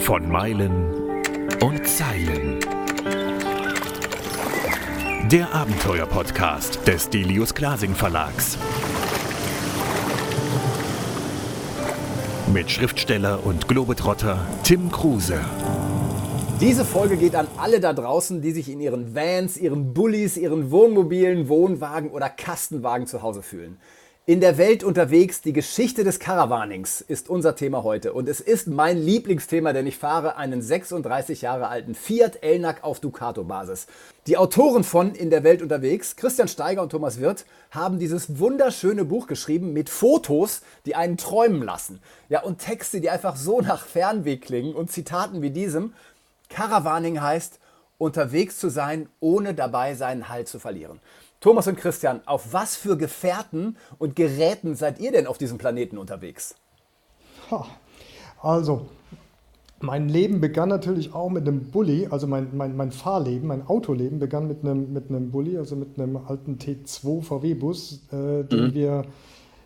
Von Meilen und Zeilen. Der Abenteuer-Podcast des Delius Glasing Verlags. Mit Schriftsteller und Globetrotter Tim Kruse. Diese Folge geht an alle da draußen, die sich in ihren Vans, ihren Bullies, ihren Wohnmobilen, Wohnwagen oder Kastenwagen zu Hause fühlen. In der Welt unterwegs, die Geschichte des Caravanings ist unser Thema heute. Und es ist mein Lieblingsthema, denn ich fahre einen 36 Jahre alten Fiat Elnac auf Ducato-Basis. Die Autoren von In der Welt unterwegs, Christian Steiger und Thomas Wirth, haben dieses wunderschöne Buch geschrieben mit Fotos, die einen träumen lassen. Ja, und Texte, die einfach so nach Fernweh klingen und Zitaten wie diesem. Caravaning heißt, unterwegs zu sein, ohne dabei seinen Halt zu verlieren. Thomas und Christian, auf was für Gefährten und Geräten seid ihr denn auf diesem Planeten unterwegs? Also, mein Leben begann natürlich auch mit einem Bulli, also mein, mein, mein Fahrleben, mein Autoleben begann mit einem, mit einem Bulli, also mit einem alten T2 VW-Bus, äh, den mhm. wir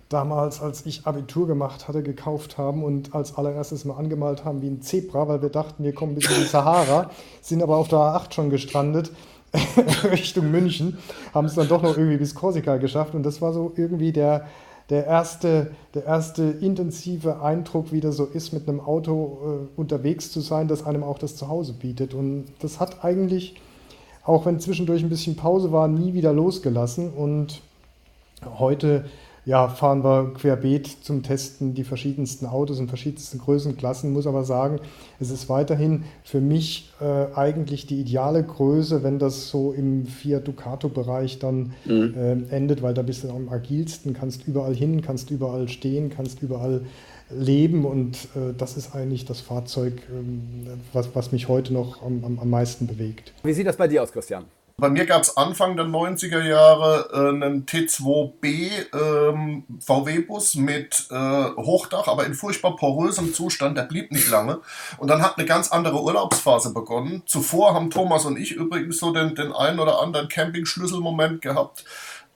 damals, als ich Abitur gemacht hatte, gekauft haben und als allererstes mal angemalt haben wie ein Zebra, weil wir dachten, wir kommen bis in die Sahara, sind aber auf der A8 schon gestrandet Richtung München, haben es dann doch noch irgendwie bis Korsika geschafft und das war so irgendwie der, der, erste, der erste intensive Eindruck, wie das so ist, mit einem Auto äh, unterwegs zu sein, das einem auch das Zuhause bietet. Und das hat eigentlich, auch wenn zwischendurch ein bisschen Pause war, nie wieder losgelassen und heute ja, fahren wir querbeet zum Testen die verschiedensten Autos in verschiedensten Größenklassen. Muss aber sagen, es ist weiterhin für mich äh, eigentlich die ideale Größe, wenn das so im Fiat Ducato-Bereich dann mhm. äh, endet, weil da bist du am agilsten, kannst überall hin, kannst überall stehen, kannst überall leben und äh, das ist eigentlich das Fahrzeug, ähm, was, was mich heute noch am, am, am meisten bewegt. Wie sieht das bei dir aus, Christian? Bei mir gab es Anfang der 90er Jahre äh, einen T2B ähm, VW-Bus mit äh, Hochdach, aber in furchtbar porösem Zustand. Der blieb nicht lange. Und dann hat eine ganz andere Urlaubsphase begonnen. Zuvor haben Thomas und ich übrigens so den, den einen oder anderen Camping-Schlüsselmoment gehabt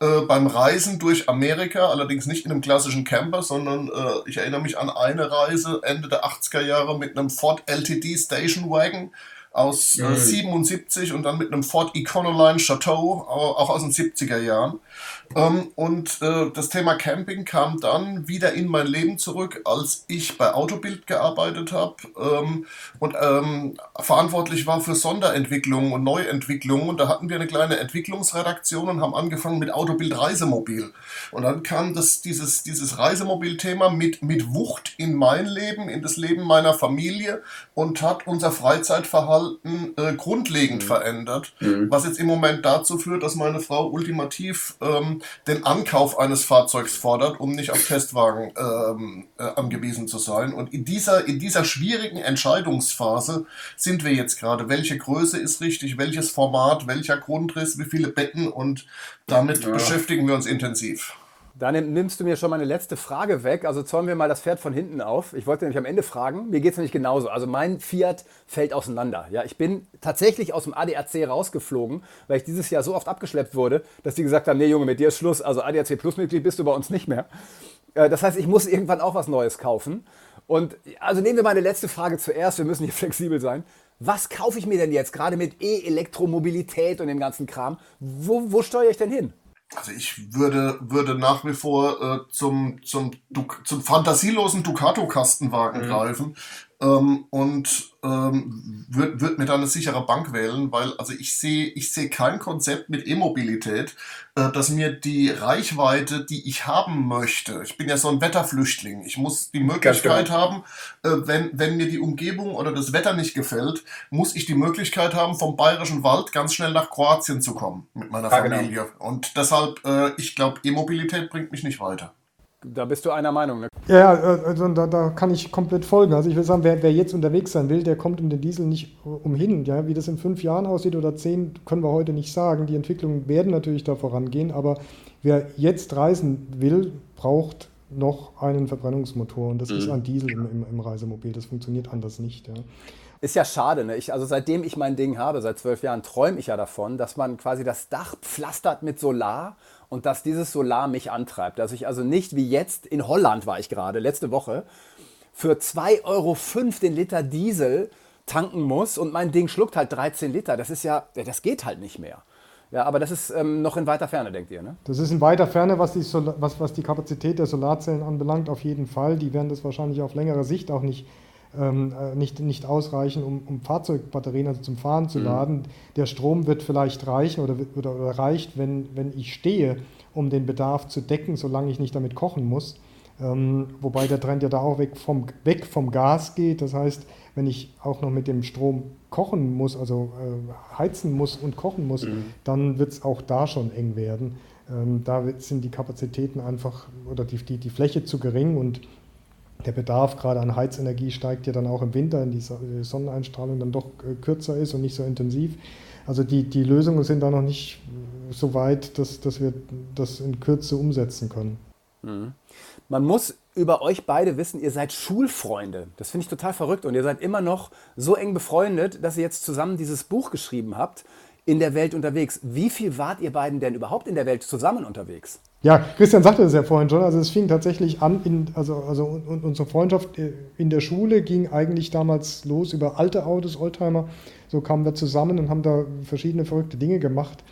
äh, beim Reisen durch Amerika, allerdings nicht in einem klassischen Camper, sondern äh, ich erinnere mich an eine Reise Ende der 80er Jahre mit einem Ford LTD Station Wagon aus äh, 77 und dann mit einem Ford Econoline Chateau, auch aus den 70er Jahren. Ähm, und äh, das Thema Camping kam dann wieder in mein Leben zurück, als ich bei Autobild gearbeitet habe ähm, und ähm, verantwortlich war für Sonderentwicklungen und Neuentwicklungen. Und da hatten wir eine kleine Entwicklungsredaktion und haben angefangen mit Autobild Reisemobil. Und dann kam das, dieses, dieses Reisemobil-Thema mit, mit Wucht in mein Leben, in das Leben meiner Familie und hat unser Freizeitverhalten äh, grundlegend mhm. verändert. Mhm. Was jetzt im Moment dazu führt, dass meine Frau ultimativ ähm, den Ankauf eines Fahrzeugs fordert, um nicht auf Testwagen ähm, äh, angewiesen zu sein. Und in dieser, in dieser schwierigen Entscheidungsphase sind wir jetzt gerade. Welche Größe ist richtig, welches Format, welcher Grundriss, wie viele Betten und damit ja. beschäftigen wir uns intensiv. Dann nimmst du mir schon meine letzte Frage weg. Also zäumen wir mal das Pferd von hinten auf. Ich wollte nämlich am Ende fragen. Mir geht es nämlich genauso. Also mein Fiat fällt auseinander. Ja, ich bin tatsächlich aus dem ADAC rausgeflogen, weil ich dieses Jahr so oft abgeschleppt wurde, dass die gesagt haben, nee Junge, mit dir ist Schluss. Also ADAC Plus Mitglied bist du bei uns nicht mehr. Äh, das heißt, ich muss irgendwann auch was Neues kaufen. Und also nehmen wir meine letzte Frage zuerst. Wir müssen hier flexibel sein. Was kaufe ich mir denn jetzt, gerade mit E-Elektromobilität und dem ganzen Kram? Wo, wo steuere ich denn hin? Also ich würde, würde nach wie vor äh, zum, zum, zum fantasielosen Ducato-Kastenwagen mhm. greifen ähm, und ähm, würde würd mir da eine sichere Bank wählen, weil also ich sehe ich sehe kein Konzept mit E-Mobilität, äh, das mir die Reichweite, die ich haben möchte, ich bin ja so ein Wetterflüchtling, ich muss die Möglichkeit haben, äh, wenn, wenn mir die Umgebung oder das Wetter nicht gefällt, muss ich die Möglichkeit haben, vom Bayerischen Wald ganz schnell nach Kroatien zu kommen mit meiner genau. Familie. Genau. Und deshalb, äh, ich glaube, E-Mobilität bringt mich nicht weiter. Da bist du einer Meinung, ne? Ja, äh, also da, da, kann ich komplett folgen. Also ich will sagen, wer, wer, jetzt unterwegs sein will, der kommt um den Diesel nicht umhin. Ja, wie das in fünf Jahren aussieht oder zehn, können wir heute nicht sagen. Die Entwicklungen werden natürlich da vorangehen, aber wer jetzt reisen will, braucht noch einen Verbrennungsmotor und das mhm. ist ein Diesel im, im, im, Reisemobil. Das funktioniert anders nicht. Ja. Ist ja schade, ne? Ich, also seitdem ich mein Ding habe, seit zwölf Jahren, träume ich ja davon, dass man quasi das Dach pflastert mit Solar und dass dieses Solar mich antreibt. Dass ich also nicht wie jetzt, in Holland war ich gerade, letzte Woche, für 2,05 Euro den Liter Diesel tanken muss und mein Ding schluckt halt 13 Liter. Das ist ja, das geht halt nicht mehr. Ja, aber das ist ähm, noch in weiter Ferne, denkt ihr, ne? Das ist in weiter Ferne, was die, was, was die Kapazität der Solarzellen anbelangt, auf jeden Fall. Die werden das wahrscheinlich auf längere Sicht auch nicht, ähm, äh, nicht, nicht ausreichen, um, um Fahrzeugbatterien, also zum Fahren zu mhm. laden. Der Strom wird vielleicht reichen oder, oder, oder reicht, wenn, wenn ich stehe, um den Bedarf zu decken, solange ich nicht damit kochen muss. Ähm, wobei der Trend ja da auch weg vom, weg vom Gas geht. Das heißt, wenn ich auch noch mit dem Strom kochen muss, also äh, heizen muss und kochen muss, mhm. dann wird es auch da schon eng werden. Ähm, da sind die Kapazitäten einfach oder die, die, die Fläche zu gering und der Bedarf gerade an Heizenergie steigt ja dann auch im Winter, wenn die Sonneneinstrahlung dann doch äh, kürzer ist und nicht so intensiv. Also die, die Lösungen sind da noch nicht so weit, dass, dass wir das in Kürze umsetzen können. Mhm. Man muss über euch beide wissen, ihr seid Schulfreunde. Das finde ich total verrückt. Und ihr seid immer noch so eng befreundet, dass ihr jetzt zusammen dieses Buch geschrieben habt, in der Welt unterwegs. Wie viel wart ihr beiden denn überhaupt in der Welt zusammen unterwegs? Ja, Christian sagte das ja vorhin schon. Also es fing tatsächlich an, in, also, also unsere Freundschaft äh, in der Schule ging eigentlich damals los über alte Autos, Oldtimer. So kamen wir zusammen und haben da verschiedene verrückte Dinge gemacht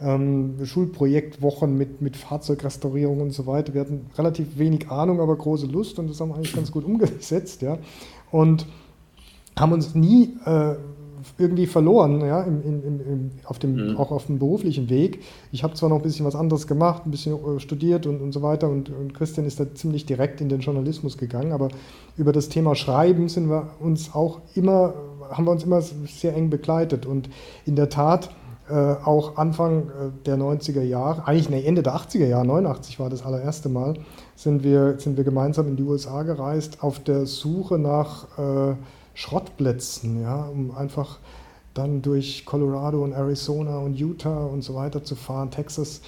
ähm, Schulprojektwochen mit, mit Fahrzeugrestaurierung und so weiter. Wir hatten relativ wenig Ahnung, aber große Lust und das haben wir eigentlich ganz gut umgesetzt. Ja? Und haben uns nie äh, irgendwie verloren, ja, im, im, im, auf dem, mhm. auch auf dem beruflichen Weg. Ich habe zwar noch ein bisschen was anderes gemacht, ein bisschen äh, studiert und, und so weiter und, und, Christian ist da ziemlich direkt in den Journalismus gegangen, aber über das Thema Schreiben sind wir uns auch immer, haben wir uns immer sehr eng begleitet und in der Tat äh, auch Anfang äh, der 90er Jahre, eigentlich nee, Ende der 80er Jahre, 89 war das allererste Mal, sind wir, sind wir gemeinsam in die USA gereist auf der Suche nach äh, Schrottplätzen, ja, um einfach dann durch Colorado und Arizona und Utah und so weiter zu fahren, Texas,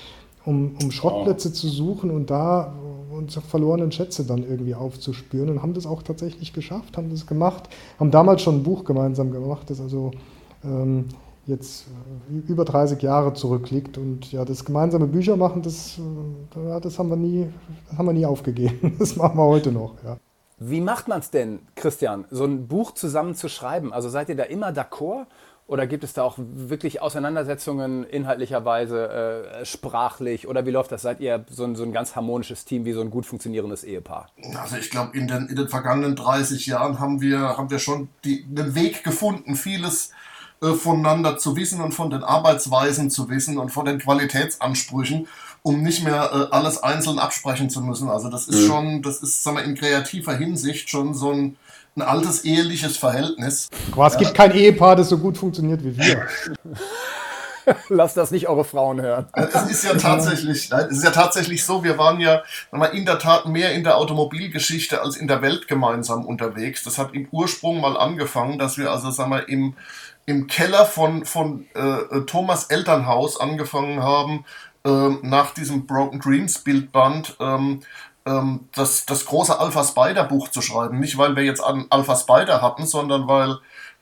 um, um Schrottplätze oh. zu suchen und da unsere verlorenen Schätze dann irgendwie aufzuspüren und haben das auch tatsächlich geschafft, haben das gemacht, haben damals schon ein Buch gemeinsam gemacht, das also ähm, jetzt äh, über 30 Jahre zurückliegt. Und ja, das gemeinsame Büchermachen, das, äh, das, haben, wir nie, das haben wir nie aufgegeben. Das machen wir heute noch. Ja. Wie macht man es denn, Christian, so ein Buch zusammen zu schreiben? Also seid ihr da immer d'accord? Oder gibt es da auch wirklich Auseinandersetzungen inhaltlicherweise, äh, sprachlich? Oder wie läuft das? Seid ihr so ein, so ein ganz harmonisches Team, wie so ein gut funktionierendes Ehepaar? Also ich glaube, in den, in den vergangenen 30 Jahren haben wir, haben wir schon die, einen Weg gefunden, vieles äh, voneinander zu wissen und von den Arbeitsweisen zu wissen und von den Qualitätsansprüchen, um nicht mehr äh, alles einzeln absprechen zu müssen. Also das ist mhm. schon, das ist, sagen wir, in kreativer Hinsicht schon so ein, ein altes eheliches Verhältnis. Aber es ja. gibt kein Ehepaar, das so gut funktioniert wie wir. Lasst das nicht eure Frauen hören. Es ist ja tatsächlich, es ist ja tatsächlich so, wir waren ja mal, in der Tat mehr in der Automobilgeschichte als in der Welt gemeinsam unterwegs. Das hat im Ursprung mal angefangen, dass wir also sagen wir, im im Keller von, von äh, äh, Thomas Elternhaus angefangen haben, nach diesem Broken Dreams Bildband, ähm, ähm, das, das große Alpha Spider Buch zu schreiben. Nicht, weil wir jetzt an Alpha Spider hatten, sondern weil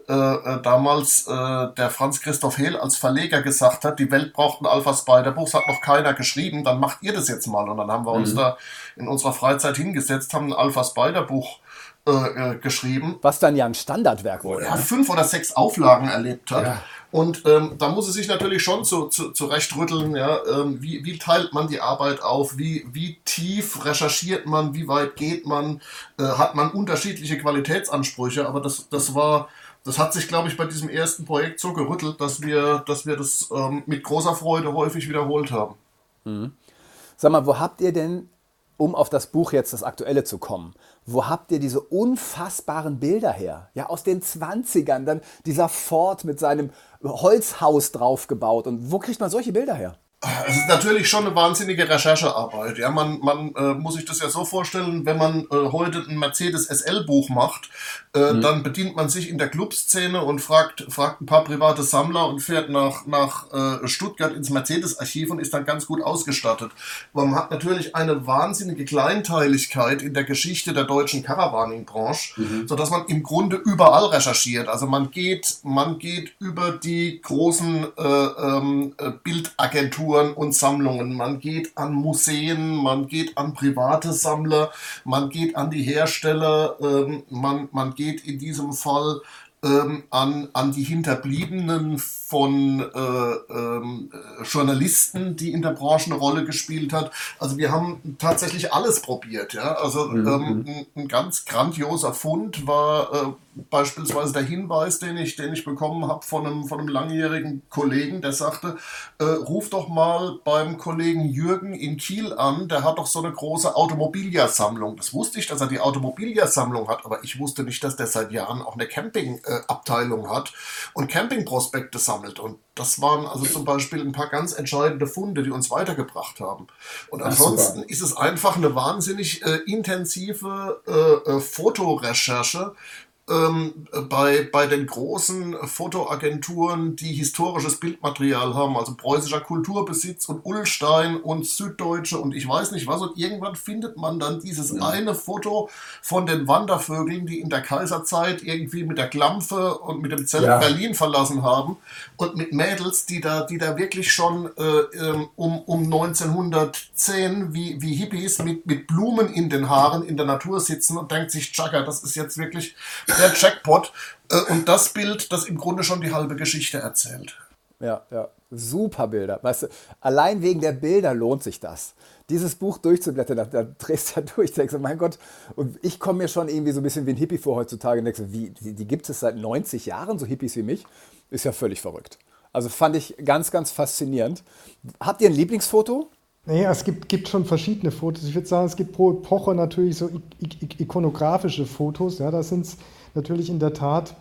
äh, äh, damals äh, der Franz Christoph Hehl als Verleger gesagt hat, die Welt braucht ein Alpha Spider Buch, das hat noch keiner geschrieben, dann macht ihr das jetzt mal. Und dann haben wir uns mhm. da in unserer Freizeit hingesetzt, haben ein Alpha Spider Buch äh, äh, geschrieben. Was dann ja ein Standardwerk wurde. Ja, ne? fünf oder sechs Auflagen erlebt hat. Ja. Und ähm, da muss es sich natürlich schon zu, zu, zurechtrütteln, ja, ähm, wie, wie teilt man die Arbeit auf, wie, wie tief recherchiert man, wie weit geht man, äh, hat man unterschiedliche Qualitätsansprüche, aber das, das war, das hat sich, glaube ich, bei diesem ersten Projekt so gerüttelt, dass wir, dass wir das ähm, mit großer Freude häufig wiederholt haben. Mhm. Sag mal, wo habt ihr denn um auf das Buch jetzt, das aktuelle zu kommen, wo habt ihr diese unfassbaren Bilder her? Ja, aus den 20ern, dann dieser Ford mit seinem Holzhaus draufgebaut. Und wo kriegt man solche Bilder her? Es ist natürlich schon eine wahnsinnige Recherchearbeit. Ja, man, man äh, muss sich das ja so vorstellen, wenn man äh, heute ein Mercedes SL-Buch macht, äh, mhm. dann bedient man sich in der Clubszene und fragt, fragt ein paar private Sammler und fährt nach, nach äh, Stuttgart ins Mercedes-Archiv und ist dann ganz gut ausgestattet. Aber man hat natürlich eine wahnsinnige Kleinteiligkeit in der Geschichte der deutschen Caravaning-Branche, mhm. sodass man im Grunde überall recherchiert. Also man geht, man geht über die großen äh, ähm, äh, Bildagenturen Agenturen und Sammlungen. Man geht an Museen, man geht an private Sammler, man geht an die Hersteller, ähm, man, man geht in diesem Fall ähm, an, an die Hinterbliebenen von äh, ähm, Journalisten, die in der Branche eine Rolle gespielt hat. Also wir haben tatsächlich alles probiert. Ja? Also mhm. ähm, ein, ein, ganz grandioser Fund war äh, beispielsweise der Hinweis, den ich, den ich bekommen habe von einem, von einem langjährigen Kollegen, der sagte, äh, ruf doch mal beim Kollegen Jürgen in Kiel an, der hat doch so eine große Automobiliersammlung. Das wusste ich, dass er die Automobiliersammlung hat, aber ich wusste nicht, dass der seit Jahren auch eine Campingabteilung hat und Campingprospekte sammelt. Und das waren also zum Beispiel ein paar ganz entscheidende Funde, die uns weitergebracht haben. Und ansonsten ist es einfach eine wahnsinnig äh, intensive äh, äh Fotorecherche, ähm, bei, bei den großen Fotoagenturen, die historisches Bildmaterial haben, also preußischer Kulturbesitz und Ullstein und Süddeutsche und ich weiß nicht was. Und irgendwann findet man dann dieses ja. eine Foto von den Wandervögeln, die in der Kaiserzeit irgendwie mit der Klampfe und mit dem Zelt ja. Berlin verlassen haben und mit Mädels, die da, die da wirklich schon äh, ähm, um, um 1910 wie, wie Hippies mit, mit Blumen in den Haaren in der Natur sitzen und denkt sich, Chaka, das ist jetzt wirklich der Jackpot. Äh, und das Bild, das im Grunde schon die halbe Geschichte erzählt. Ja, ja. Super Bilder. Weißt du, allein wegen der Bilder lohnt sich das. Dieses Buch durchzublättern, da, da drehst du ja durch, denkst du, mein Gott, und ich komme mir schon irgendwie so ein bisschen wie ein Hippie vor heutzutage und denkst, wie, die, die gibt es seit 90 Jahren, so Hippies wie mich, ist ja völlig verrückt. Also fand ich ganz, ganz faszinierend. Habt ihr ein Lieblingsfoto? Naja, es gibt, gibt schon verschiedene Fotos. Ich würde sagen, es gibt pro Epoche natürlich so ikonografische Fotos. Ja, da sind es natürlich in der Tat,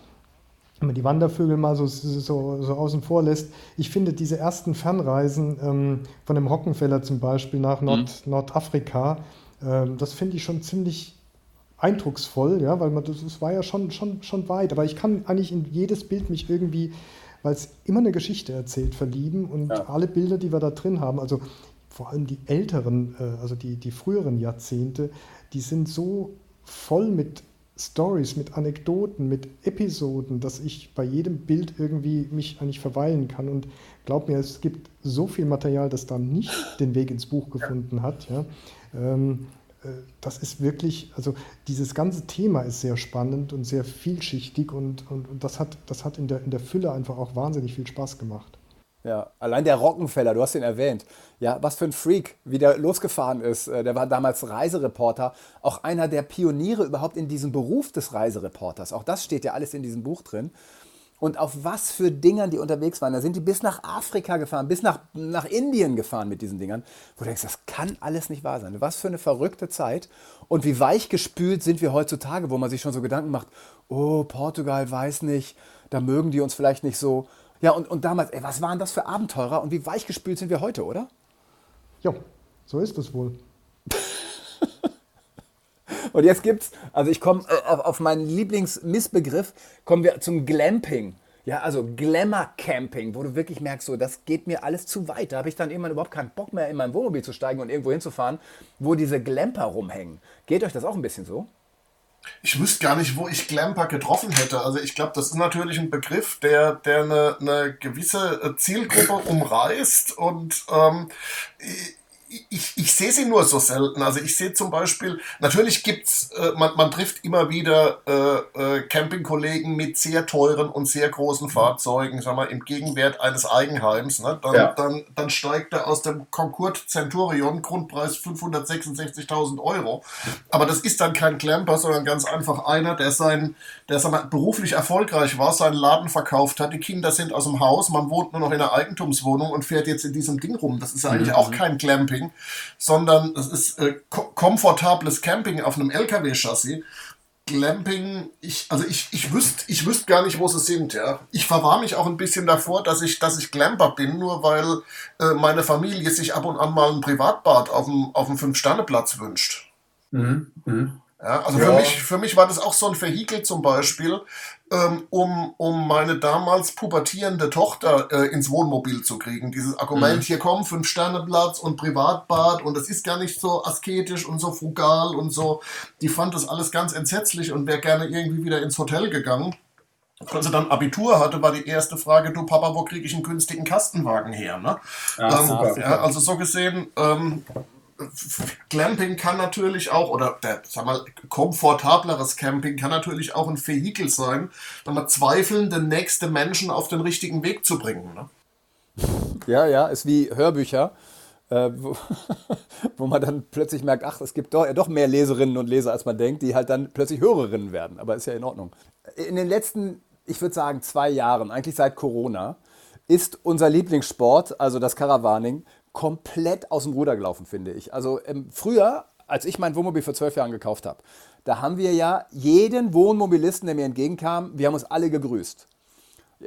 wenn man die Wandervögel mal so, so, so außen vor lässt, ich finde diese ersten Fernreisen ähm, von dem Rockenfeller zum Beispiel nach Nord, mhm. Nordafrika, ähm, das finde ich schon ziemlich eindrucksvoll, ja, weil man das, das war ja schon, schon, schon weit. Aber ich kann eigentlich in jedes Bild mich irgendwie, weil es immer eine Geschichte erzählt, verlieben und ja. alle Bilder, die wir da drin haben, also vor allem die älteren, äh, also die, die früheren Jahrzehnte, die sind so voll mit Stories, mit Anekdoten, mit Episoden, dass ich bei jedem Bild irgendwie mich eigentlich verweilen kann. Und glaub mir, es gibt so viel Material, das da nicht den Weg ins Buch gefunden hat. Ja. Ähm, äh, das ist wirklich, also dieses ganze Thema ist sehr spannend und sehr vielschichtig und, und, und das hat, das hat in, der, in der Fülle einfach auch wahnsinnig viel Spaß gemacht. Ja, allein der Rockenfeller, du hast ihn erwähnt. Ja, was für ein Freak, wie der losgefahren ist. Äh, der war damals Reisereporter, auch einer der Pioniere überhaupt in diesem Beruf des Reisereporters. Auch das steht ja alles in diesem Buch drin. Und auf was für Dingern die unterwegs waren. Da sind die bis nach Afrika gefahren, bis nach, nach Indien gefahren mit diesen Dingern. Wo du denkst, das kann alles nicht wahr sein. Was für eine verrückte Zeit. Und wie weichgespült sind wir heutzutage, wo man sich schon so Gedanken macht, oh, Portugal weiß nicht, da mögen die uns vielleicht nicht so. Ja, und, und damals, ey, was waren das für Abenteurer und wie weichgespült sind wir heute, oder? Ja, so ist es wohl. und jetzt gibt's, also ich komme äh, auf meinen Lieblingsmissbegriff, kommen wir zum Glamping. Ja, also Glamour-Camping, wo du wirklich merkst, so, das geht mir alles zu weit. Da habe ich dann irgendwann überhaupt keinen Bock mehr, in mein Wohnmobil zu steigen und irgendwo hinzufahren, wo diese Glamper rumhängen. Geht euch das auch ein bisschen so? Ich wüsste gar nicht, wo ich Glamper getroffen hätte. Also ich glaube, das ist natürlich ein Begriff, der, der eine, eine gewisse äh, Zielgruppe umreißt und ähm, ich, ich sehe sie nur so selten. Also ich sehe zum Beispiel, natürlich gibt's, äh, man, man trifft immer wieder äh, äh, Campingkollegen mit sehr teuren und sehr großen Fahrzeugen, sag mal, im Gegenwert eines Eigenheims. Ne? Dann, ja. dann, dann steigt er aus dem Concorde Centurion, Grundpreis 566.000 Euro. Aber das ist dann kein Clamper, sondern ganz einfach einer, der sein, der mal, beruflich erfolgreich war, seinen Laden verkauft hat, die Kinder sind aus dem Haus, man wohnt nur noch in einer Eigentumswohnung und fährt jetzt in diesem Ding rum. Das ist eigentlich mhm. auch kein Clamping. Camping, sondern es ist äh, komfortables Camping auf einem LKW-Chassis. Glamping, ich, also ich, ich wüsste ich wüsst gar nicht, wo sie sind, ja. Ich verwahre mich auch ein bisschen davor, dass ich, dass ich Glamper bin, nur weil äh, meine Familie sich ab und an mal ein Privatbad auf dem, auf dem Fünf-Sterne-Platz wünscht. Mhm. Mhm. Ja, also ja. Für, mich, für mich war das auch so ein Vehikel zum Beispiel, ähm, um, um meine damals pubertierende Tochter äh, ins Wohnmobil zu kriegen. Dieses Argument, mhm. hier kommen fünf Sterne Platz und Privatbad und das ist gar nicht so asketisch und so frugal und so. Die fand das alles ganz entsetzlich und wäre gerne irgendwie wieder ins Hotel gegangen. als er dann Abitur hatte, war die erste Frage, du Papa, wo kriege ich einen günstigen Kastenwagen her? Ne? Ja, ähm, ja, also so gesehen, ähm, Glamping kann natürlich auch, oder der, sag mal, komfortableres Camping kann natürlich auch ein Vehikel sein, wenn man zweifelnde nächste Menschen auf den richtigen Weg zu bringen. Ne? Ja, ja, ist wie Hörbücher, äh, wo, wo man dann plötzlich merkt, ach, es gibt doch, ja, doch mehr Leserinnen und Leser, als man denkt, die halt dann plötzlich Hörerinnen werden. Aber ist ja in Ordnung. In den letzten, ich würde sagen, zwei Jahren, eigentlich seit Corona, ist unser Lieblingssport, also das Caravaning, komplett aus dem Ruder gelaufen, finde ich. Also ähm, früher, als ich mein Wohnmobil vor zwölf Jahren gekauft habe, da haben wir ja jeden Wohnmobilisten, der mir entgegenkam, wir haben uns alle gegrüßt.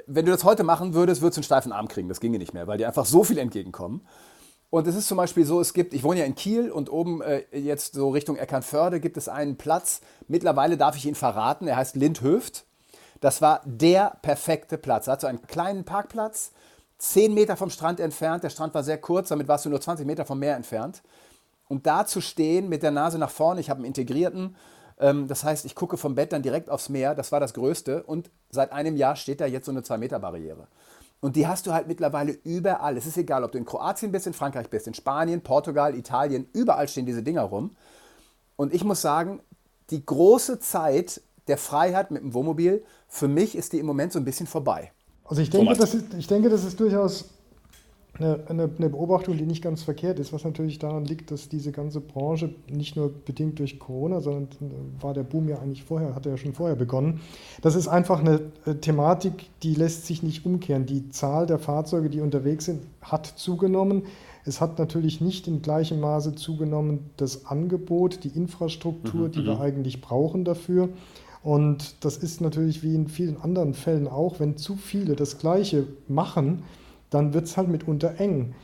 Wenn du das heute machen würdest, würdest du einen steifen Arm kriegen. Das ginge nicht mehr, weil dir einfach so viel entgegenkommen. Und es ist zum Beispiel so, es gibt, ich wohne ja in Kiel und oben äh, jetzt so Richtung Eckernförde gibt es einen Platz. Mittlerweile darf ich ihn verraten, er heißt Lindhöft. Das war der perfekte Platz. Er hat so einen kleinen Parkplatz, 10 Meter vom Strand entfernt. Der Strand war sehr kurz, damit warst du nur 20 Meter vom Meer entfernt. Und da zu stehen mit der Nase nach vorne, ich habe einen integrierten, ähm, das heißt, ich gucke vom Bett dann direkt aufs Meer, das war das Größte. Und seit einem Jahr steht da jetzt so eine 2-Meter-Barriere. Und die hast du halt mittlerweile überall. Es ist egal, ob du in Kroatien bist, in Frankreich bist, in Spanien, Portugal, Italien, überall stehen diese Dinger rum. Und ich muss sagen, die große Zeit der Freiheit mit dem Wohnmobil, für mich ist die im Moment so ein bisschen vorbei. Also ich denke, das ist, ich denke, das ist durchaus eine, eine, eine, Beobachtung, die nicht ganz verkehrt ist, was natürlich daran liegt, dass diese ganze Branche nicht nur bedingt durch Corona, sondern war der Boom ja eigentlich vorher, hatte ja schon vorher begonnen. Das ist einfach eine äh, Thematik, die lässt sich nicht umkehren. Die Zahl der Fahrzeuge, die unterwegs sind, hat zugenommen. Es hat natürlich nicht in gleichem Maße zugenommen das Angebot, die Infrastruktur, mhm, die wir mhm. eigentlich brauchen dafür. Und das ist natürlich wie in vielen anderen Fällen auch, wenn zu viele das Gleiche machen, dann wird es halt mitunter eng.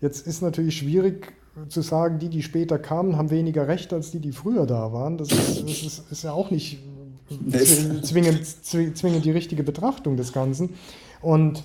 Jetzt ist natürlich schwierig zu sagen, die, die später kamen, haben weniger Recht als die, die früher da waren. Das ist, das ist, ist ja auch nicht zwingend, zwingend die richtige Betrachtung des Ganzen. Und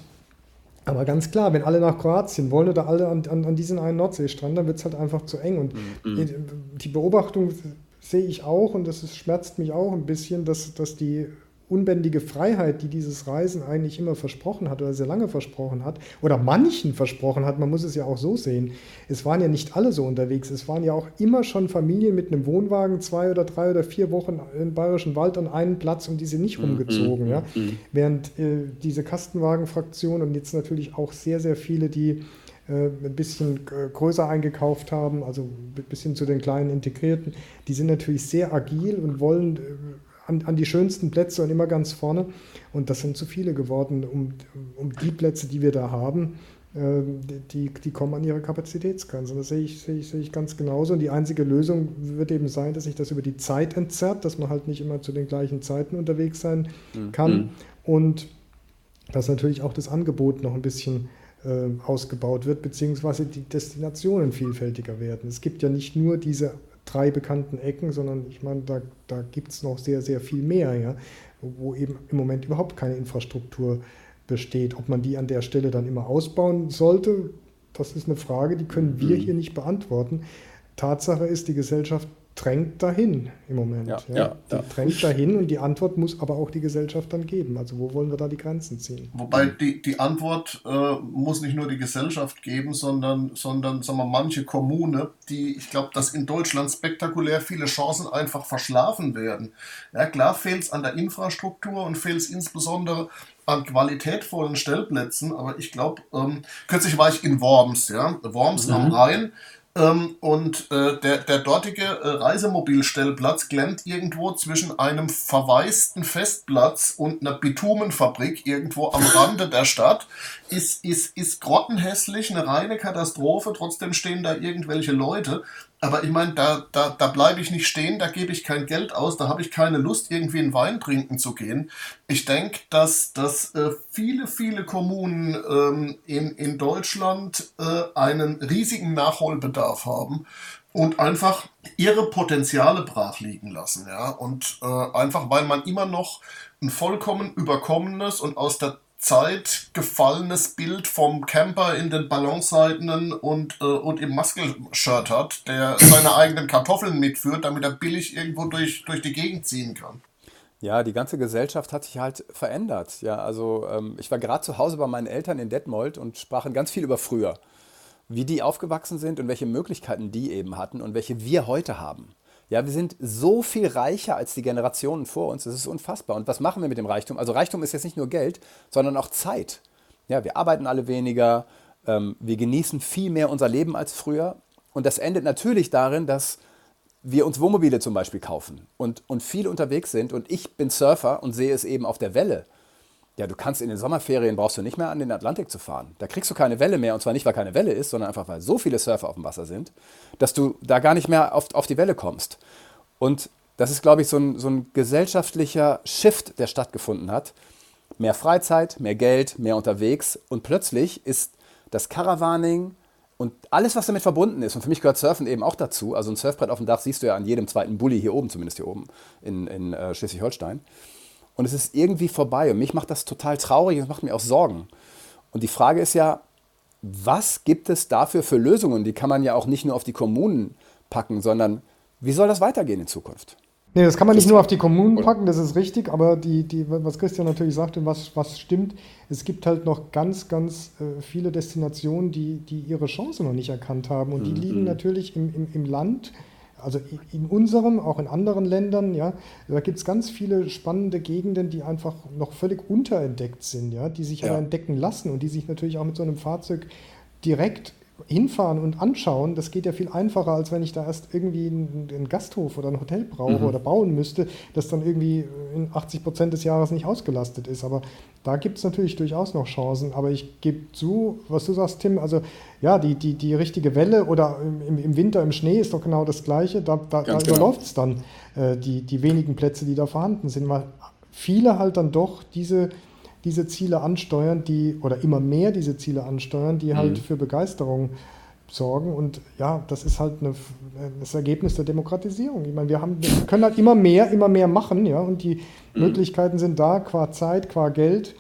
aber ganz klar, wenn alle nach Kroatien wollen oder alle an, an, an diesen einen Nordseestrand, dann wird es halt einfach zu eng. Und mhm. die Beobachtung sehe ich auch, und das ist, schmerzt mich auch ein bisschen, dass, dass die unbändige Freiheit, die dieses Reisen eigentlich immer versprochen hat oder sehr lange versprochen hat, oder manchen versprochen hat, man muss es ja auch so sehen. Es waren ja nicht alle so unterwegs. Es waren ja auch immer schon Familien mit einem Wohnwagen zwei oder drei oder vier Wochen im Bayerischen Wald an einen Platz und die sind nicht mhm, rumgezogen. Mhm, ja? Mhm. Während äh, diese Kastenwagenfraktion und jetzt natürlich auch sehr, sehr viele, die ein bisschen äh, größer eingekauft haben, also ein bisschen zu den kleinen Integrierten, die sind natürlich sehr agil und wollen äh, an, an, die schönsten Plätze und immer ganz vorne. Und das sind zu viele geworden, um, um die Plätze, die wir da haben. Äh, die, die kommen an ihre Kapazitätsgrenzen. Das sehe ich, sehe, ich, sehe ich ganz genauso. Und die einzige Lösung wird eben sein, dass sich das über die Zeit entzerrt, dass man halt nicht immer zu den gleichen Zeiten unterwegs sein mhm. kann. Mhm. Und dass natürlich auch das Angebot noch ein bisschen äh, ausgebaut wird, beziehungsweise die Destinationen vielfältiger werden. Es gibt ja nicht nur diese drei bekannten Ecken, sondern ich meine, da, da gibt es noch sehr, sehr viel mehr, ja, wo eben im Moment überhaupt keine Infrastruktur besteht. Ob man die an der Stelle dann immer ausbauen sollte, das ist eine Frage, die können wir mhm. hier nicht beantworten. Tatsache ist, die Gesellschaft drängt dahin im Moment. Ja, ja. Die ja. drängt dahin und die Antwort muss aber auch die Gesellschaft dann geben. Also wo wollen wir da die Grenzen ziehen? Wobei die, die Antwort äh, muss nicht nur die Gesellschaft geben, sondern, sondern sagen wir, manche Kommune, die, ich glaube, dass in Deutschland spektakulär viele Chancen einfach verschlafen werden. Ja, klar fehlt es an der Infrastruktur und fehlt es insbesondere an qualitätvollen Stellplätzen, aber ich glaube, ähm, kürzlich war ich in Worms, ja, Worms mhm. am Rhein ähm, und äh, der, der dortige äh, Reisemobilstellplatz klemmt irgendwo zwischen einem verwaisten Festplatz und einer Bitumenfabrik irgendwo am Rande der Stadt. Ist, ist, ist grottenhässlich, eine reine Katastrophe. Trotzdem stehen da irgendwelche Leute. Aber ich meine, da, da, da bleibe ich nicht stehen, da gebe ich kein Geld aus, da habe ich keine Lust, irgendwie einen Wein trinken zu gehen. Ich denke, dass, dass äh, viele, viele Kommunen ähm, in, in Deutschland äh, einen riesigen Nachholbedarf haben und einfach ihre Potenziale brach liegen lassen. Ja? Und äh, einfach, weil man immer noch ein vollkommen überkommenes und aus der Zeit gefallenes Bild vom Camper in den Ballonseiten und, äh, und im Muskelshirt hat, der seine eigenen Kartoffeln mitführt, damit er billig irgendwo durch, durch die Gegend ziehen kann. Ja, die ganze Gesellschaft hat sich halt verändert. Ja, also ähm, ich war gerade zu Hause bei meinen Eltern in Detmold und sprachen ganz viel über früher. Wie die aufgewachsen sind und welche Möglichkeiten die eben hatten und welche wir heute haben. Ja, wir sind so viel reicher als die Generationen vor uns. Das ist unfassbar. Und was machen wir mit dem Reichtum? Also Reichtum ist jetzt nicht nur Geld, sondern auch Zeit. Ja, wir arbeiten alle weniger, ähm, wir genießen viel mehr unser Leben als früher. Und das endet natürlich darin, dass wir uns Wohnmobile zum Beispiel kaufen und, und viel unterwegs sind. Und ich bin Surfer und sehe es eben auf der Welle. Ja, du kannst in den Sommerferien brauchst du nicht mehr an den Atlantik zu fahren. Da kriegst du keine Welle mehr. Und zwar nicht, weil keine Welle ist, sondern einfach, weil so viele Surfer auf dem Wasser sind, dass du da gar nicht mehr auf, auf die Welle kommst. Und das ist, glaube ich, so ein, so ein gesellschaftlicher Shift, der stattgefunden hat. Mehr Freizeit, mehr Geld, mehr unterwegs. Und plötzlich ist das Caravaning, und alles, was damit verbunden ist, und für mich gehört Surfen eben auch dazu, also ein Surfbrett auf dem Dach siehst du ja an jedem zweiten Bulli hier oben, zumindest hier oben in, in äh, Schleswig-Holstein. Und es ist irgendwie vorbei. Und mich macht das total traurig und macht mir auch Sorgen. Und die Frage ist ja, was gibt es dafür für Lösungen? Die kann man ja auch nicht nur auf die Kommunen packen, sondern wie soll das weitergehen in Zukunft? Nee, das kann man nicht nur auf die Kommunen packen, das ist richtig, aber die, die, was Christian natürlich sagte, was, was stimmt, es gibt halt noch ganz, ganz äh, viele Destinationen, die, die ihre Chance noch nicht erkannt haben. Und die mhm. liegen natürlich im, im, im Land, also in unserem, auch in anderen Ländern, ja, da gibt es ganz viele spannende Gegenden, die einfach noch völlig unterentdeckt sind, ja, die sich ja. aber entdecken lassen und die sich natürlich auch mit so einem Fahrzeug direkt hinfahren und anschauen, das geht ja viel einfacher, als wenn ich da erst irgendwie einen, einen Gasthof oder ein Hotel brauche mhm. oder bauen müsste, das dann irgendwie in 80 Prozent des Jahres nicht ausgelastet ist. Aber da gibt es natürlich durchaus noch Chancen. Aber ich gebe zu, was du sagst, Tim, also ja, die, die, die richtige Welle oder im, im Winter im Schnee ist doch genau das Gleiche. Da, da, da genau. überläuft es dann äh, die, die wenigen Plätze, die da vorhanden sind, weil viele halt dann doch diese diese Ziele ansteuern, die, oder immer mehr diese Ziele ansteuern, die halt mhm. für Begeisterung sorgen. Und ja, das ist halt eine, das Ergebnis der Demokratisierung. Ich meine, wir, haben, wir können halt immer mehr, immer mehr machen, ja, und die mhm. Möglichkeiten sind da, qua Zeit, qua Geld,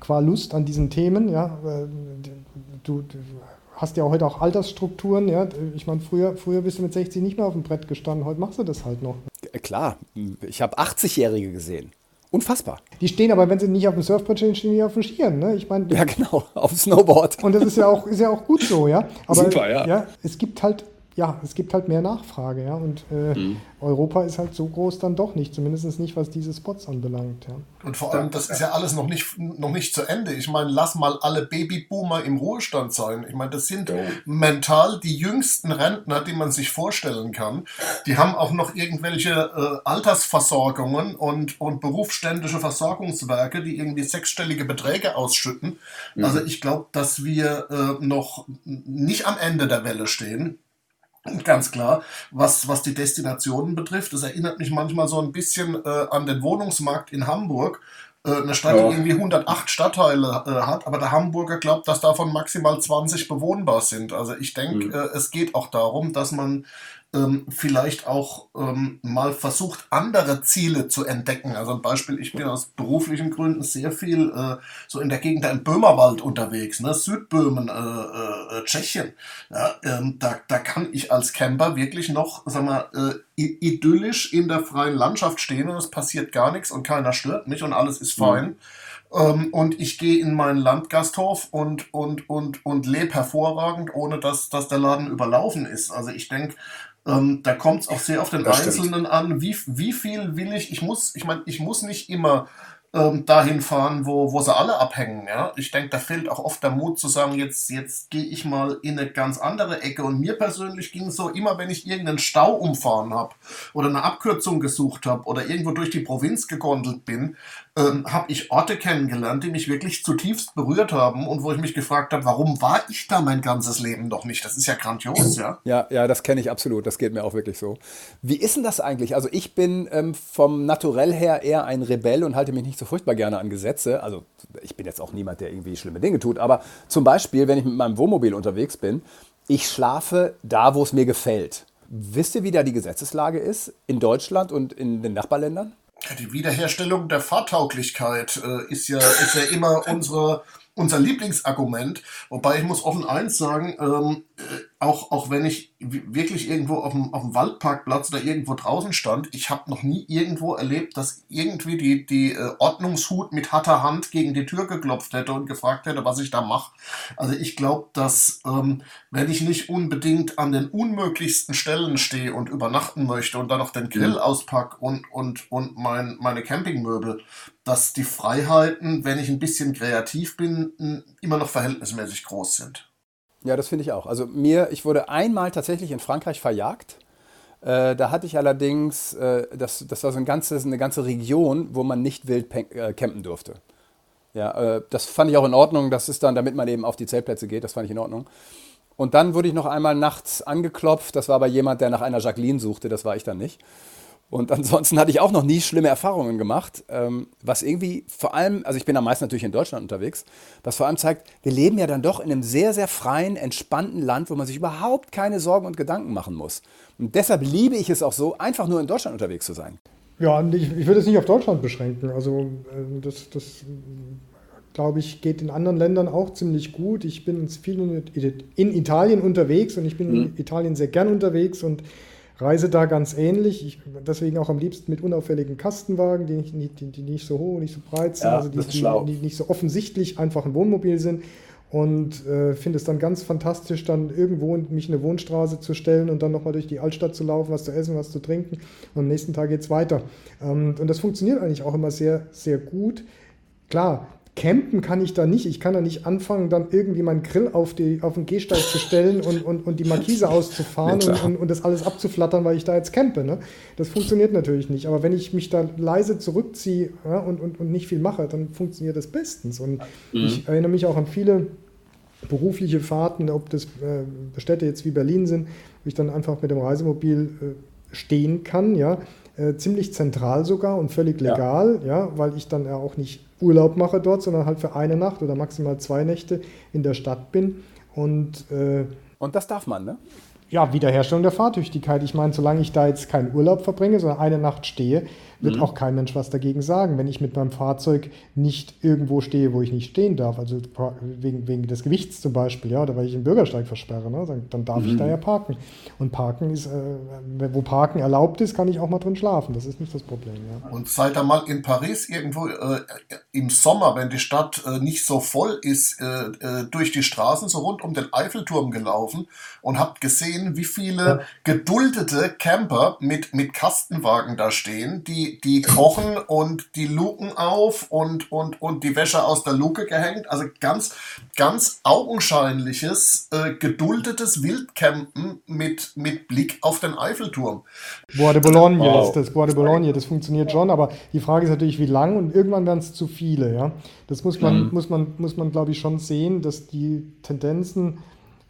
qua Lust an diesen Themen, ja. Du, du hast ja heute auch Altersstrukturen, ja. Ich meine, früher, früher bist du mit 60 nicht mehr auf dem Brett gestanden, heute machst du das halt noch. Klar, ich habe 80-Jährige gesehen. Unfassbar. Die stehen aber, wenn sie nicht auf dem Surfbrett stehen, stehen die auf dem Skiern. Ne? Ich meine, ja, genau, auf dem Snowboard. Und das ist ja auch, ist ja auch gut so, ja. Aber, Super, ja. ja. Es gibt halt ja, es gibt halt mehr Nachfrage, ja. Und äh, mhm. Europa ist halt so groß dann doch nicht, zumindest nicht, was diese Spots anbelangt. Ja. Und vor allem, das ist ja alles noch nicht, noch nicht zu Ende. Ich meine, lass mal alle Babyboomer im Ruhestand sein. Ich meine, das sind ja. mental die jüngsten Rentner, die man sich vorstellen kann. Die haben auch noch irgendwelche äh, Altersversorgungen und, und berufsständische Versorgungswerke, die irgendwie sechsstellige Beträge ausschütten. Mhm. Also ich glaube, dass wir äh, noch nicht am Ende der Welle stehen. Ganz klar, was, was die Destinationen betrifft, das erinnert mich manchmal so ein bisschen äh, an den Wohnungsmarkt in Hamburg. Äh, eine Stadt, ja. die irgendwie 108 Stadtteile äh, hat, aber der Hamburger glaubt, dass davon maximal 20 bewohnbar sind. Also ich denke, mhm. Äh, es geht auch darum, dass man ähm, vielleicht auch ähm, mal versucht, andere Ziele zu entdecken. Also ein Beispiel, ich bin aus beruflichen Gründen sehr viel äh, so in der Gegend im Böhmerwald unterwegs, ne? Südböhmen, äh, äh, Tschechien. Ja, ähm, da, da kann ich als Camper wirklich noch, sag mal, äh, idyllisch in der freien Landschaft stehen und es passiert gar nichts und keiner stört mich und alles ist fein. Mhm. Ähm, und ich gehe in meinen Landgasthof und, und, und, und lebe hervorragend, ohne dass, dass der Laden überlaufen ist. Also ich denke, ähm, da kommt es auch sehr auf den das Einzelnen stimmt. an, wie, wie viel will ich, ich muss, ich meine, ich muss nicht immer ähm, dahin fahren, wo, wo sie alle abhängen. Ja? Ich denke, da fehlt auch oft der Mut zu sagen, jetzt, jetzt gehe ich mal in eine ganz andere Ecke. Und mir persönlich ging es so, immer wenn ich irgendeinen Stau umfahren habe oder eine Abkürzung gesucht habe oder irgendwo durch die Provinz gegondelt bin, ähm, habe ich Orte kennengelernt, die mich wirklich zutiefst berührt haben und wo ich mich gefragt habe, warum war ich da mein ganzes Leben noch nicht? Das ist ja grandios, ja? Ja, ja, das kenne ich absolut. Das geht mir auch wirklich so. Wie ist denn das eigentlich? Also ich bin ähm, vom Naturell her eher ein Rebell und halte mich nicht so furchtbar gerne an Gesetze. Also ich bin jetzt auch niemand, der irgendwie schlimme Dinge tut. Aber zum Beispiel, wenn ich mit meinem Wohnmobil unterwegs bin, ich schlafe da, wo es mir gefällt. Wisst ihr, wie da die Gesetzeslage ist in Deutschland und in den Nachbarländern? Die Wiederherstellung der Fahrtauglichkeit äh, ist, ja, ist ja immer unsere, unser Lieblingsargument, wobei ich muss offen eins sagen, ähm, äh, auch, auch wenn ich wirklich irgendwo auf dem, auf dem Waldparkplatz oder irgendwo draußen stand, ich habe noch nie irgendwo erlebt, dass irgendwie die, die äh, Ordnungshut mit harter Hand gegen die Tür geklopft hätte und gefragt hätte, was ich da mache. Also ich glaube, dass ähm, wenn ich nicht unbedingt an den unmöglichsten Stellen stehe und übernachten möchte und dann noch den Grill mhm. auspack und, und, und mein, meine Campingmöbel, dass die Freiheiten, wenn ich ein bisschen kreativ bin, immer noch verhältnismäßig groß sind. Ja, das finde ich auch. Also mir, ich wurde einmal tatsächlich in Frankreich verjagt. Äh, da hatte ich allerdings, äh, das, das war so ein ganzes, eine ganze Region, wo man nicht wild äh, campen durfte. Ja, äh, das fand ich auch in Ordnung. Das ist dann, damit man eben auf die Zeltplätze geht, das fand ich in Ordnung. Und dann wurde ich noch einmal nachts angeklopft. Das war aber jemand, der nach einer Jacqueline suchte. Das war ich dann nicht. Und ansonsten hatte ich auch noch nie schlimme Erfahrungen gemacht, ähm, was irgendwie vor allem, also ich bin am meisten natürlich in Deutschland unterwegs, was vor allem zeigt, wir leben ja dann doch in einem sehr, sehr freien, entspannten Land, wo man sich überhaupt keine Sorgen und Gedanken machen muss. Und deshalb liebe ich es auch so, einfach nur in Deutschland unterwegs zu sein. Ja, ich, ich würde es nicht auf Deutschland beschränken. Also äh, das, das glaube ich, geht in anderen Ländern auch ziemlich gut. Ich bin viel in Italien unterwegs und ich bin mhm. in Italien sehr gern unterwegs und reise da ganz ähnlich. Ich, deswegen auch am liebsten mit unauffälligen Kastenwagen, die nicht, die, die nicht so hoch, nicht so breit sind, ja, also die, die, die, nicht so offensichtlich einfach ein Wohnmobil sind. Und äh, finde es dann ganz fantastisch, dann irgendwo mich in eine Wohnstraße zu stellen und dann nochmal durch die Altstadt zu laufen, was zu essen, was zu trinken. Und am nächsten Tag geht es weiter. Ähm, und das funktioniert eigentlich auch immer sehr, sehr gut. Klar, campen kann ich da nicht. Ich kann da nicht anfangen, dann irgendwie meinen Grill auf, die, auf den Gehsteig zu stellen und, und, und die Markise auszufahren ja, und, und, und, das alles abzuflattern, weil ich da jetzt campe. Ne? Das funktioniert natürlich nicht. Aber wenn ich mich da leise zurückziehe ja, und, und, und nicht viel mache, dann funktioniert das bestens. Und mhm. ich erinnere mich auch an viele berufliche Fahrten, ob das äh, Städte jetzt wie Berlin sind, wo ich dann einfach mit dem Reisemobil äh, stehen kann, ja, äh, ziemlich zentral sogar und völlig legal, ja. ja, weil ich dann ja auch nicht Urlaub mache dort, sondern halt für eine Nacht oder maximal zwei Nächte in der Stadt bin. Und, äh, und das darf man, ne? Ja, Wiederherstellung der Fahrtüchtigkeit. Ich meine, solange ich da jetzt keinen Urlaub verbringe, sondern eine Nacht stehe, wird mhm. auch kein Mensch was dagegen sagen, wenn ich mit meinem Fahrzeug nicht irgendwo stehe, wo ich nicht stehen darf. Also wegen, wegen des Gewichts zum Beispiel, ja, oder weil ich den Bürgersteig versperre, ne, dann, dann darf mhm. ich da ja parken. Und parken ist, äh, wo Parken erlaubt ist, kann ich auch mal drin schlafen. Das ist nicht das Problem. Ja. Und seid ihr mal in Paris irgendwo äh, im Sommer, wenn die Stadt äh, nicht so voll ist, äh, äh, durch die Straßen so rund um den Eiffelturm gelaufen und habt gesehen, wie viele ja. geduldete Camper mit, mit Kastenwagen da stehen, die die, kochen und die Luken auf und, und, und die Wäsche aus der Luke gehängt. Also ganz, ganz augenscheinliches, äh, geduldetes Wildcampen mit, mit Blick auf den Eiffelturm. Bois de Boulogne wow. ist das, Bois de Boulogne, das funktioniert schon, aber die Frage ist natürlich, wie lang und irgendwann werden es zu viele, ja. Das muss man, mhm. muss man, muss man, glaube ich, schon sehen, dass die Tendenzen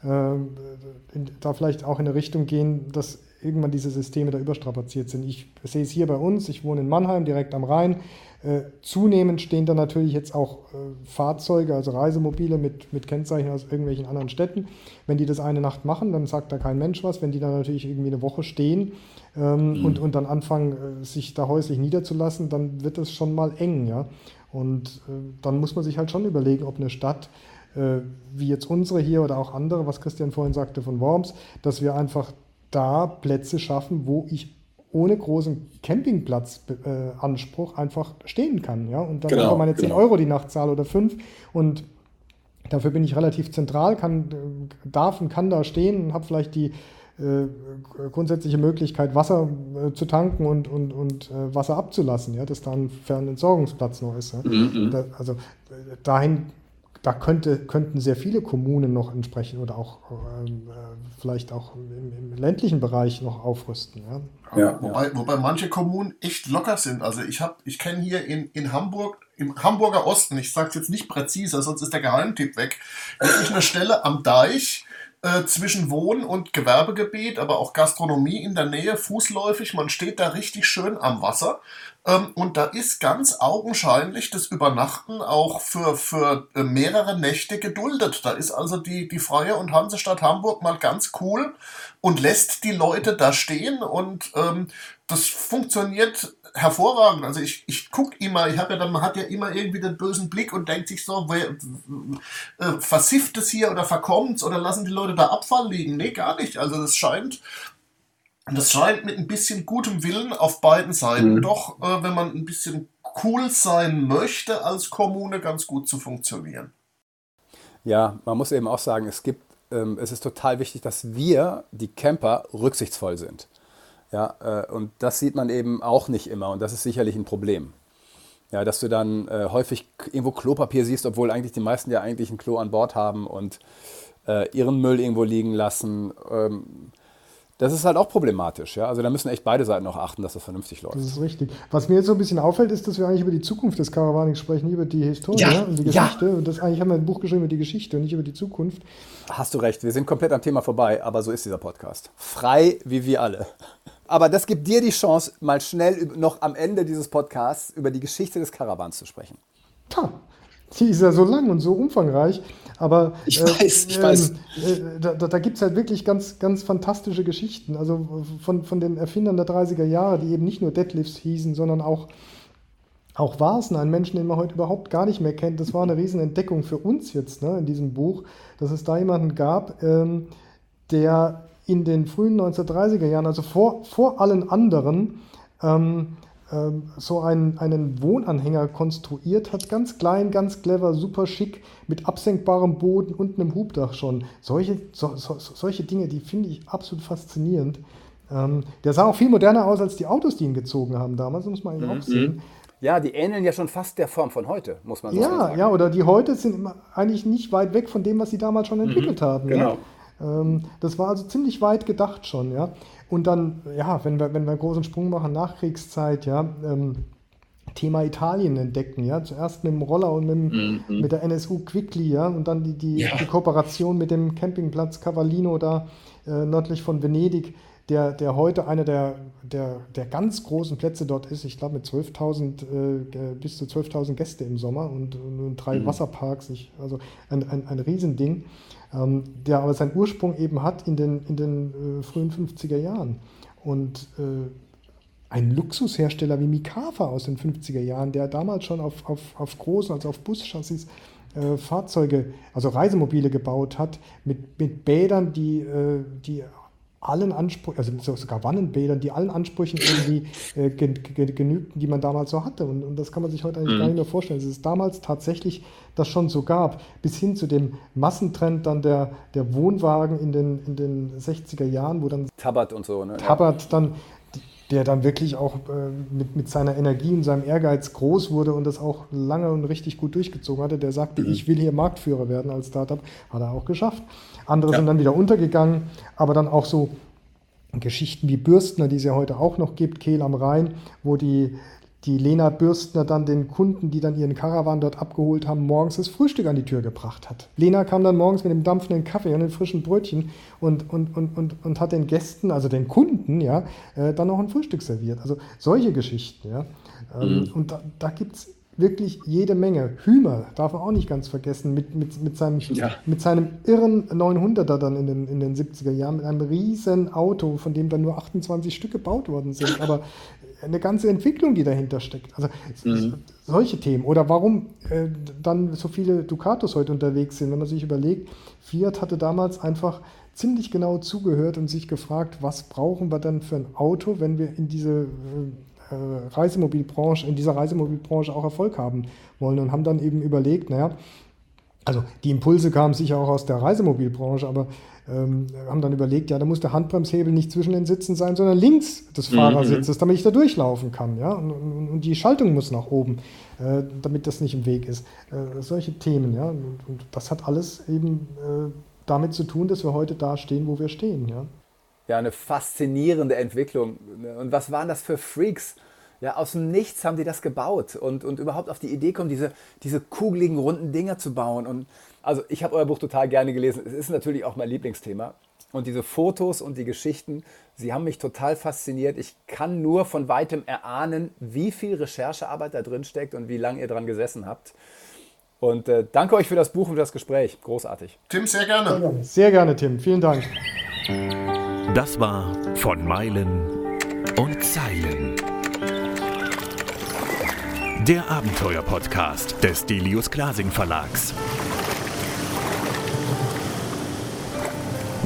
äh, in, da vielleicht auch in eine Richtung gehen, dass irgendwann diese Systeme da überstrapaziert sind. Ich sehe es hier bei uns, ich wohne in Mannheim, direkt am Rhein. Äh, zunehmend stehen da natürlich jetzt auch äh, Fahrzeuge, also Reisemobile mit, mit Kennzeichen aus irgendwelchen anderen Städten. Wenn die das eine Nacht machen, dann sagt da kein Mensch was. Wenn die dann natürlich irgendwie eine Woche stehen ähm, mhm. und, und dann anfangen, äh, sich da häuslich niederzulassen, dann wird es schon mal eng. Ja? Und dann muss man sich halt schon überlegen, ob eine Stadt wie jetzt unsere hier oder auch andere, was Christian vorhin sagte von Worms, dass wir einfach da Plätze schaffen, wo ich ohne großen Campingplatzanspruch äh, einfach stehen kann. Ja? Und dann genau, meine 10 genau. Euro die Nacht zahle oder 5 und dafür bin ich relativ zentral, kann, äh, darf und kann da stehen und habe vielleicht die äh, grundsätzliche Möglichkeit, Wasser äh, zu tanken und, und, und äh, Wasser abzulassen, ja, dass da ein Fernentsorgungsplatz noch ist. Ja. Mhm. mhm. Da, also äh, dahin da könnte, könnten sehr viele Kommunen noch entsprechend oder auch ähm, äh, vielleicht auch im, im, ländlichen Bereich noch aufrüsten. Ja. ja wobei, wobei manche Kommunen echt locker sind. Also ich habe, ich kenne hier in, in Hamburg, im Hamburger Osten, ich sage es jetzt nicht präziser, sonst ist der Geheimtipp weg, wirklich eine Stelle am Deich, äh, zwischen Wohn- und Gewerbegebiet, aber auch Gastronomie in der Nähe, fußläufig. Man steht da richtig schön am Wasser. Ähm, und da ist ganz augenscheinlich das Übernachten auch für, für äh, mehrere Nächte geduldet. Da ist also die, die Freie und Hansestadt Hamburg mal ganz cool und lässt die Leute da stehen und ähm, das funktioniert hervorragend. Also ich, ich gucke immer, ich habe ja dann, man hat ja immer irgendwie den bösen Blick und denkt sich so, wer, äh, versifft es hier oder verkommt oder lassen die Leute da Abfall liegen? Nee, gar nicht. Also das scheint, das scheint mit ein bisschen gutem Willen auf beiden Seiten mhm. doch, äh, wenn man ein bisschen cool sein möchte als Kommune, ganz gut zu funktionieren. Ja, man muss eben auch sagen, es gibt, ähm, es ist total wichtig, dass wir, die Camper, rücksichtsvoll sind. Ja, äh, und das sieht man eben auch nicht immer und das ist sicherlich ein Problem. Ja, dass du dann äh, häufig irgendwo Klopapier siehst, obwohl eigentlich die meisten ja eigentlich ein Klo an Bord haben und äh, ihren Müll irgendwo liegen lassen. Ähm, das ist halt auch problematisch. Ja? Also da müssen echt beide Seiten auch achten, dass das vernünftig läuft. Das ist richtig. Was mir jetzt so ein bisschen auffällt, ist, dass wir eigentlich über die Zukunft des Karawanings sprechen, über die Historie ja, und die Geschichte. Ja. Und das eigentlich haben wir ein Buch geschrieben über die Geschichte und nicht über die Zukunft. Hast du recht, wir sind komplett am Thema vorbei, aber so ist dieser Podcast. Frei wie wir alle. Aber das gibt dir die Chance, mal schnell noch am Ende dieses Podcasts über die Geschichte des Karawans zu sprechen. Ha, die ist ja so lang und so umfangreich. Aber ich weiß, äh, ich weiß. Äh, da, da gibt es halt wirklich ganz, ganz fantastische Geschichten. Also von, von den Erfindern der 30er Jahre, die eben nicht nur Deadlifts hießen, sondern auch, auch Vasen, einen Menschen, den man heute überhaupt gar nicht mehr kennt. Das war eine Riesenentdeckung für uns jetzt ne, in diesem Buch, dass es da jemanden gab, ähm, der in den frühen 1930er Jahren, also vor, vor allen anderen, ähm, ähm, so einen, einen Wohnanhänger konstruiert hat. Ganz klein, ganz clever, super schick, mit absenkbarem Boden und einem Hubdach schon. Solche, so, so, solche Dinge, die finde ich absolut faszinierend. Ähm, der sah auch viel moderner aus als die Autos, die ihn gezogen haben damals, muss man eigentlich mhm. auch sehen. Ja, die ähneln ja schon fast der Form von heute, muss man so ja, sagen. Ja, oder die heute sind eigentlich nicht weit weg von dem, was sie damals schon entwickelt mhm, haben. Genau. Ja? Ähm, das war also ziemlich weit gedacht schon, ja. Und dann, ja, wenn wir, wenn wir einen großen Sprung machen, Nachkriegszeit, ja, ähm, Thema Italien entdecken, ja, zuerst mit dem Roller und mit, dem, mhm. mit der NSU Quickly, ja, und dann die, die, ja. die Kooperation mit dem Campingplatz Cavallino da äh, nördlich von Venedig, der, der heute einer der, der, der ganz großen Plätze dort ist, ich glaube mit 12.000, äh, bis zu 12.000 Gäste im Sommer und, und drei mhm. Wasserparks, ich, also ein, ein, ein Riesending ähm, der aber seinen Ursprung eben hat in den, in den äh, frühen 50er Jahren. Und äh, ein Luxushersteller wie Mikafa aus den 50er Jahren, der damals schon auf, auf, auf großen, also auf Buschassis, äh, Fahrzeuge, also Reisemobile gebaut hat, mit, mit Bädern, die, äh, die allen Ansprüchen, also sogar Wannenbädern, die allen Ansprüchen irgendwie äh, genügten, die man damals so hatte. Und, und das kann man sich heute eigentlich mhm. gar nicht mehr vorstellen. Es ist damals tatsächlich das schon so gab, bis hin zu dem Massentrend dann der, der Wohnwagen in den, in den 60er Jahren, wo dann Tabat und so, ne? Tabat dann der dann wirklich auch äh, mit, mit seiner Energie und seinem Ehrgeiz groß wurde und das auch lange und richtig gut durchgezogen hatte. Der sagte, mhm. ich will hier Marktführer werden als Startup. Hat er auch geschafft. Andere ja. sind dann wieder untergegangen, aber dann auch so Geschichten wie Bürstner, die es ja heute auch noch gibt, Kehl am Rhein, wo die die Lena Bürstner dann den Kunden, die dann ihren Karawan dort abgeholt haben, morgens das Frühstück an die Tür gebracht hat. Lena kam dann morgens mit dem dampfenden Kaffee und den frischen Brötchen und, und, und, und, und hat den Gästen, also den Kunden, ja, äh, dann noch ein Frühstück serviert. Also solche Geschichten, ja. Ähm, mhm. Und da, da gibt es wirklich jede Menge. Hümer darf man auch nicht ganz vergessen, mit, mit, mit, seinem, ja. mit seinem irren 900er dann in den, in den 70er Jahren, mit einem riesen Auto, von dem dann nur 28 Stück gebaut worden sind. Aber eine ganze Entwicklung, die dahinter steckt. Also mhm. solche Themen. Oder warum äh, dann so viele Ducatos heute unterwegs sind, wenn man sich überlegt, Fiat hatte damals einfach ziemlich genau zugehört und sich gefragt, was brauchen wir dann für ein Auto, wenn wir in diese äh, Reisemobilbranche, in dieser Reisemobilbranche auch Erfolg haben wollen und haben dann eben überlegt, naja, also die Impulse kamen sicher auch aus der Reisemobilbranche, aber ähm, haben dann überlegt, ja, da muss der Handbremshebel nicht zwischen den Sitzen sein, sondern links des mhm. Fahrersitzes, damit ich da durchlaufen kann. Ja? Und, und, die Schaltung muss nach oben, äh, damit das nicht im Weg ist. Äh, solche Themen, ja. Und, und, das hat alles eben äh, damit zu tun, dass wir heute da stehen, wo wir stehen. Ja, ja eine faszinierende Entwicklung. Und was waren das für Freaks? Ja, aus dem Nichts haben die das gebaut und, und überhaupt auf die Idee kommen, diese, diese kugeligen, runden Dinger zu bauen. Und also ich habe euer Buch total gerne gelesen. Es ist natürlich auch mein Lieblingsthema. Und diese Fotos und die Geschichten, sie haben mich total fasziniert. Ich kann nur von weitem erahnen, wie viel Recherchearbeit da drin steckt und wie lange ihr dran gesessen habt. Und äh, danke euch für das Buch und für das Gespräch. Großartig. Tim, sehr gerne. Sehr gerne, sehr gerne Tim. Vielen Dank. Das war von Meilen und Zeilen. Der Abenteuer-Podcast des Delius Glasing Verlags.